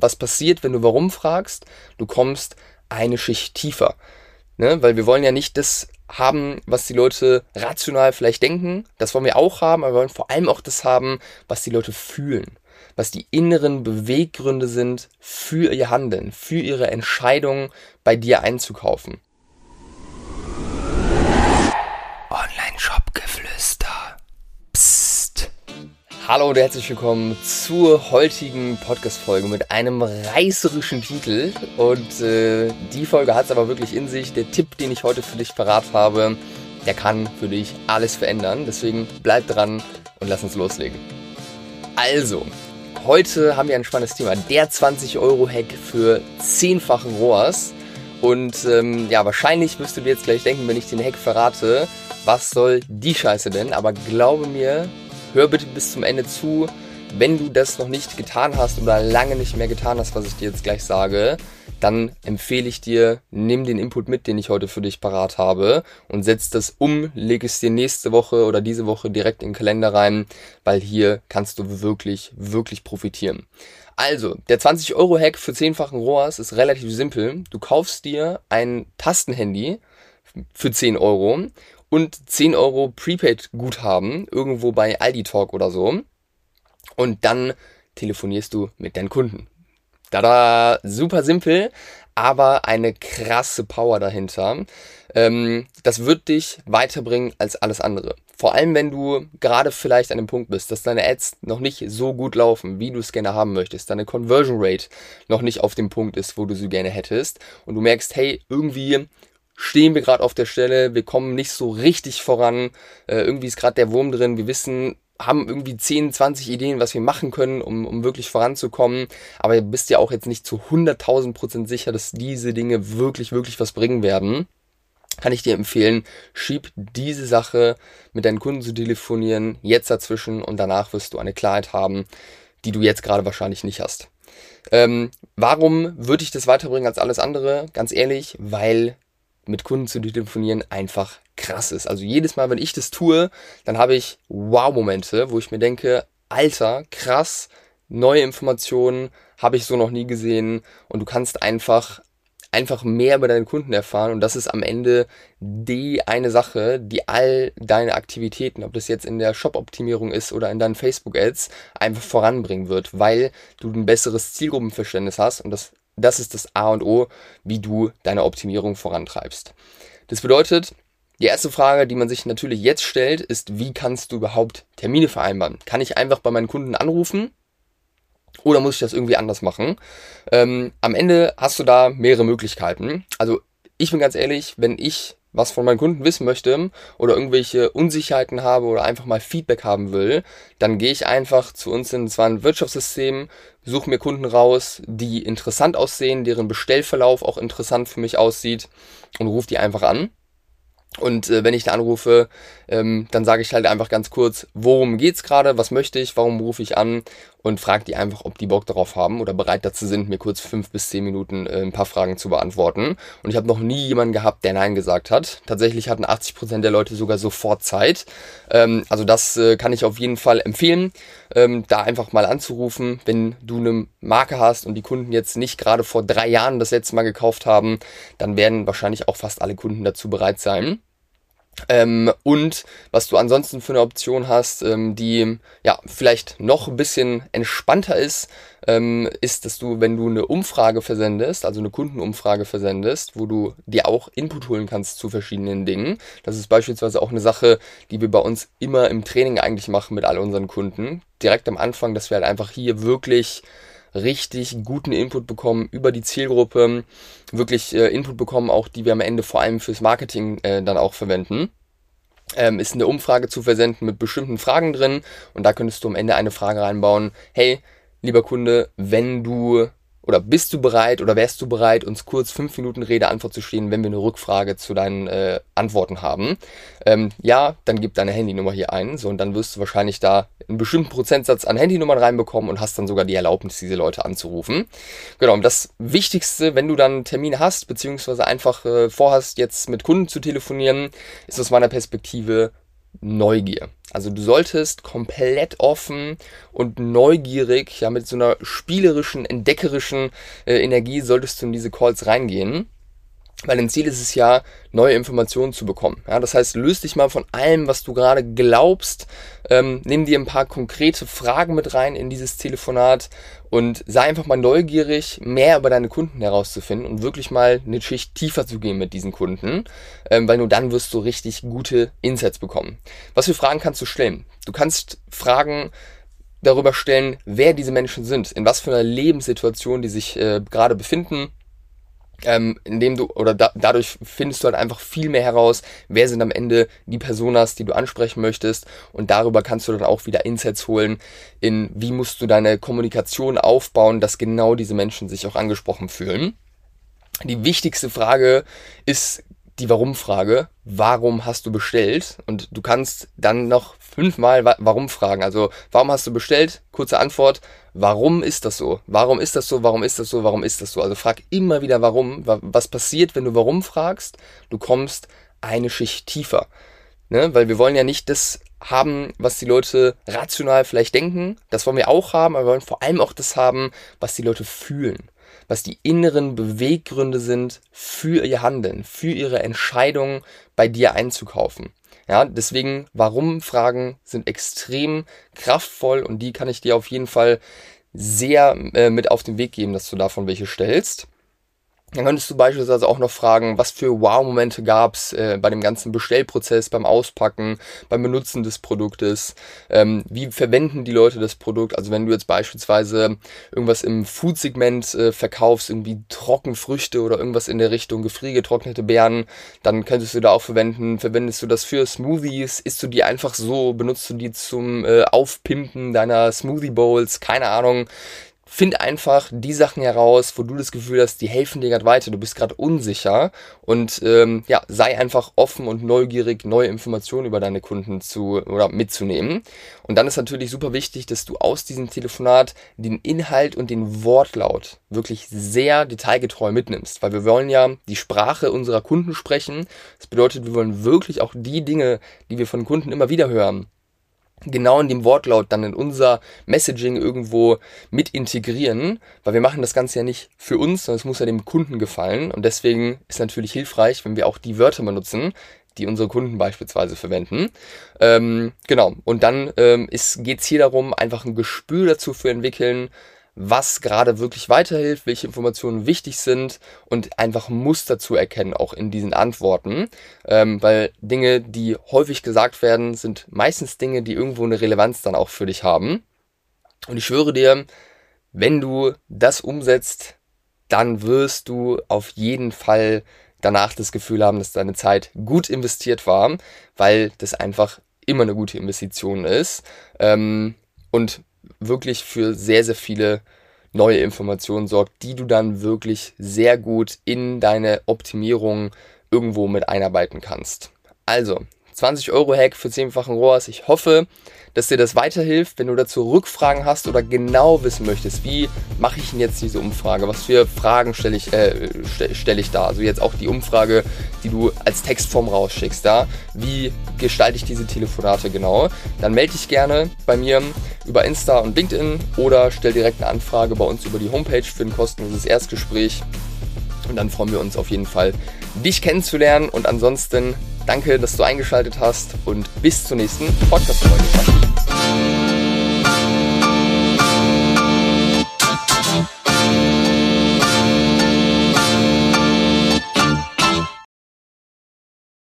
was passiert, wenn du warum fragst? Du kommst eine Schicht tiefer. Ne? Weil wir wollen ja nicht das haben, was die Leute rational vielleicht denken. Das wollen wir auch haben, aber wir wollen vor allem auch das haben, was die Leute fühlen. Was die inneren Beweggründe sind für ihr Handeln, für ihre Entscheidung, bei dir einzukaufen. Hallo und herzlich willkommen zur heutigen Podcast-Folge mit einem reißerischen Titel. Und äh, die Folge hat es aber wirklich in sich. Der Tipp, den ich heute für dich parat habe, der kann für dich alles verändern. Deswegen bleib dran und lass uns loslegen. Also, heute haben wir ein spannendes Thema. Der 20-Euro-Hack für zehnfachen ROAS. Und ähm, ja, wahrscheinlich wirst du dir jetzt gleich denken, wenn ich den Hack verrate, was soll die Scheiße denn? Aber glaube mir, hör bitte bis zum Ende zu. Wenn du das noch nicht getan hast oder lange nicht mehr getan hast, was ich dir jetzt gleich sage, dann empfehle ich dir, nimm den Input mit, den ich heute für dich parat habe und setz das um, leg es dir nächste Woche oder diese Woche direkt in den Kalender rein, weil hier kannst du wirklich, wirklich profitieren. Also, der 20-Euro-Hack für 10-fachen ROAS ist relativ simpel. Du kaufst dir ein Tastenhandy für 10 Euro und 10 Euro Prepaid-Guthaben irgendwo bei Aldi Talk oder so. Und dann telefonierst du mit deinen Kunden. Tada, super simpel, aber eine krasse Power dahinter. Ähm, das wird dich weiterbringen als alles andere. Vor allem, wenn du gerade vielleicht an dem Punkt bist, dass deine Ads noch nicht so gut laufen, wie du es gerne haben möchtest, deine Conversion Rate noch nicht auf dem Punkt ist, wo du sie gerne hättest und du merkst, hey, irgendwie stehen wir gerade auf der Stelle, wir kommen nicht so richtig voran, äh, irgendwie ist gerade der Wurm drin, wir wissen, haben irgendwie 10, 20 Ideen, was wir machen können, um, um wirklich voranzukommen, aber ihr bist ja auch jetzt nicht zu 100.000 Prozent sicher, dass diese Dinge wirklich, wirklich was bringen werden. Kann ich dir empfehlen, schieb diese Sache mit deinen Kunden zu telefonieren jetzt dazwischen und danach wirst du eine Klarheit haben, die du jetzt gerade wahrscheinlich nicht hast. Ähm, warum würde ich das weiterbringen als alles andere? Ganz ehrlich, weil mit Kunden zu telefonieren einfach krass ist. Also jedes Mal, wenn ich das tue, dann habe ich Wow-Momente, wo ich mir denke, Alter, krass, neue Informationen habe ich so noch nie gesehen. Und du kannst einfach einfach mehr über deine Kunden erfahren. Und das ist am Ende die eine Sache, die all deine Aktivitäten, ob das jetzt in der Shop-Optimierung ist oder in deinen Facebook-Ads, einfach voranbringen wird, weil du ein besseres Zielgruppenverständnis hast. Und das das ist das A und O, wie du deine Optimierung vorantreibst. Das bedeutet, die erste Frage, die man sich natürlich jetzt stellt, ist, wie kannst du überhaupt Termine vereinbaren? Kann ich einfach bei meinen Kunden anrufen? Oder muss ich das irgendwie anders machen? Ähm, am Ende hast du da mehrere Möglichkeiten. Also ich bin ganz ehrlich, wenn ich was von meinen Kunden wissen möchte oder irgendwelche Unsicherheiten habe oder einfach mal Feedback haben will, dann gehe ich einfach zu uns in zwar ein Wirtschaftssystem, suche mir Kunden raus, die interessant aussehen, deren Bestellverlauf auch interessant für mich aussieht und rufe die einfach an. Und äh, wenn ich da anrufe, ähm, dann sage ich halt einfach ganz kurz, worum geht's gerade, was möchte ich, warum rufe ich an und frage die einfach, ob die Bock darauf haben oder bereit dazu sind, mir kurz fünf bis zehn Minuten äh, ein paar Fragen zu beantworten. Und ich habe noch nie jemanden gehabt, der Nein gesagt hat. Tatsächlich hatten 80 Prozent der Leute sogar sofort Zeit. Ähm, also das äh, kann ich auf jeden Fall empfehlen, ähm, da einfach mal anzurufen, wenn du eine Marke hast und die Kunden jetzt nicht gerade vor drei Jahren das letzte Mal gekauft haben, dann werden wahrscheinlich auch fast alle Kunden dazu bereit sein. Ähm, und was du ansonsten für eine Option hast, ähm, die ja vielleicht noch ein bisschen entspannter ist, ähm, ist, dass du, wenn du eine Umfrage versendest, also eine Kundenumfrage versendest, wo du dir auch Input holen kannst zu verschiedenen Dingen. Das ist beispielsweise auch eine Sache, die wir bei uns immer im Training eigentlich machen mit all unseren Kunden. Direkt am Anfang, dass wir halt einfach hier wirklich richtig guten Input bekommen über die Zielgruppe, wirklich äh, Input bekommen, auch die wir am Ende vor allem fürs Marketing äh, dann auch verwenden. Ähm, ist eine Umfrage zu versenden mit bestimmten Fragen drin und da könntest du am Ende eine Frage reinbauen, hey, lieber Kunde, wenn du oder bist du bereit oder wärst du bereit, uns kurz fünf Minuten Rede Antwort zu stehen, wenn wir eine Rückfrage zu deinen äh, Antworten haben? Ähm, ja, dann gib deine Handynummer hier ein, so und dann wirst du wahrscheinlich da einen bestimmten Prozentsatz an Handynummern reinbekommen und hast dann sogar die Erlaubnis, diese Leute anzurufen. Genau, und das Wichtigste, wenn du dann Termine hast, beziehungsweise einfach äh, vorhast, jetzt mit Kunden zu telefonieren, ist aus meiner Perspektive Neugier. Also du solltest komplett offen und neugierig, ja mit so einer spielerischen, entdeckerischen äh, Energie solltest du in diese Calls reingehen. Weil dein Ziel ist es ja, neue Informationen zu bekommen. Ja, das heißt, löst dich mal von allem, was du gerade glaubst, ähm, nimm dir ein paar konkrete Fragen mit rein in dieses Telefonat und sei einfach mal neugierig, mehr über deine Kunden herauszufinden und wirklich mal eine Schicht tiefer zu gehen mit diesen Kunden, ähm, weil nur dann wirst du richtig gute Insights bekommen. Was für Fragen kannst du stellen? Du kannst Fragen darüber stellen, wer diese Menschen sind, in was für einer Lebenssituation die sich äh, gerade befinden ähm, indem du oder da, dadurch findest du halt einfach viel mehr heraus, wer sind am Ende die Personas, die du ansprechen möchtest und darüber kannst du dann auch wieder Insights holen in wie musst du deine Kommunikation aufbauen, dass genau diese Menschen sich auch angesprochen fühlen. Die wichtigste Frage ist die Warum-Frage. Warum hast du bestellt? Und du kannst dann noch fünfmal Warum fragen. Also, warum hast du bestellt? Kurze Antwort. Warum ist das so? Warum ist das so? Warum ist das so? Warum ist das so? Also frag immer wieder warum. Was passiert, wenn du warum fragst? Du kommst eine Schicht tiefer. Ne? Weil wir wollen ja nicht das haben, was die Leute rational vielleicht denken. Das wollen wir auch haben, aber wir wollen vor allem auch das haben, was die Leute fühlen was die inneren Beweggründe sind für ihr Handeln, für ihre Entscheidung, bei dir einzukaufen. Ja, deswegen, warum Fragen sind extrem kraftvoll und die kann ich dir auf jeden Fall sehr äh, mit auf den Weg geben, dass du davon welche stellst. Dann könntest du beispielsweise auch noch fragen, was für Wow-Momente gab's äh, bei dem ganzen Bestellprozess, beim Auspacken, beim Benutzen des Produktes, ähm, wie verwenden die Leute das Produkt. Also wenn du jetzt beispielsweise irgendwas im Food-Segment äh, verkaufst, irgendwie Trockenfrüchte oder irgendwas in der Richtung, gefriergetrocknete Beeren, dann könntest du da auch verwenden. Verwendest du das für Smoothies? Isst du die einfach so? Benutzt du die zum äh, Aufpimpen deiner Smoothie Bowls? Keine Ahnung find einfach die Sachen heraus, wo du das Gefühl hast, die helfen dir gerade weiter, du bist gerade unsicher und ähm, ja, sei einfach offen und neugierig, neue Informationen über deine Kunden zu oder mitzunehmen. Und dann ist natürlich super wichtig, dass du aus diesem Telefonat den Inhalt und den Wortlaut wirklich sehr detailgetreu mitnimmst, weil wir wollen ja die Sprache unserer Kunden sprechen. Das bedeutet, wir wollen wirklich auch die Dinge, die wir von Kunden immer wieder hören, genau in dem Wortlaut dann in unser Messaging irgendwo mit integrieren, weil wir machen das Ganze ja nicht für uns, sondern es muss ja dem Kunden gefallen und deswegen ist natürlich hilfreich, wenn wir auch die Wörter benutzen, die unsere Kunden beispielsweise verwenden. Ähm, genau, und dann ähm, geht es hier darum, einfach ein Gespür dazu zu entwickeln, was gerade wirklich weiterhilft, welche Informationen wichtig sind und einfach Muster zu erkennen, auch in diesen Antworten. Ähm, weil Dinge, die häufig gesagt werden, sind meistens Dinge, die irgendwo eine Relevanz dann auch für dich haben. Und ich schwöre dir, wenn du das umsetzt, dann wirst du auf jeden Fall danach das Gefühl haben, dass deine Zeit gut investiert war, weil das einfach immer eine gute Investition ist. Ähm, und wirklich für sehr, sehr viele neue Informationen sorgt, die du dann wirklich sehr gut in deine Optimierung irgendwo mit einarbeiten kannst. Also, 20 Euro Hack für 10-fachen ROAS. Ich hoffe, dass dir das weiterhilft. Wenn du dazu Rückfragen hast oder genau wissen möchtest, wie mache ich denn jetzt diese Umfrage? Was für Fragen stelle ich, äh, stelle ich da? Also jetzt auch die Umfrage, die du als Textform rausschickst. Da, wie gestalte ich diese Telefonate genau? Dann melde dich gerne bei mir über Insta und LinkedIn oder stell direkt eine Anfrage bei uns über die Homepage für ein kostenloses Erstgespräch. Und dann freuen wir uns auf jeden Fall, dich kennenzulernen. Und ansonsten danke, dass du eingeschaltet hast und bis zur nächsten Podcast-Folge.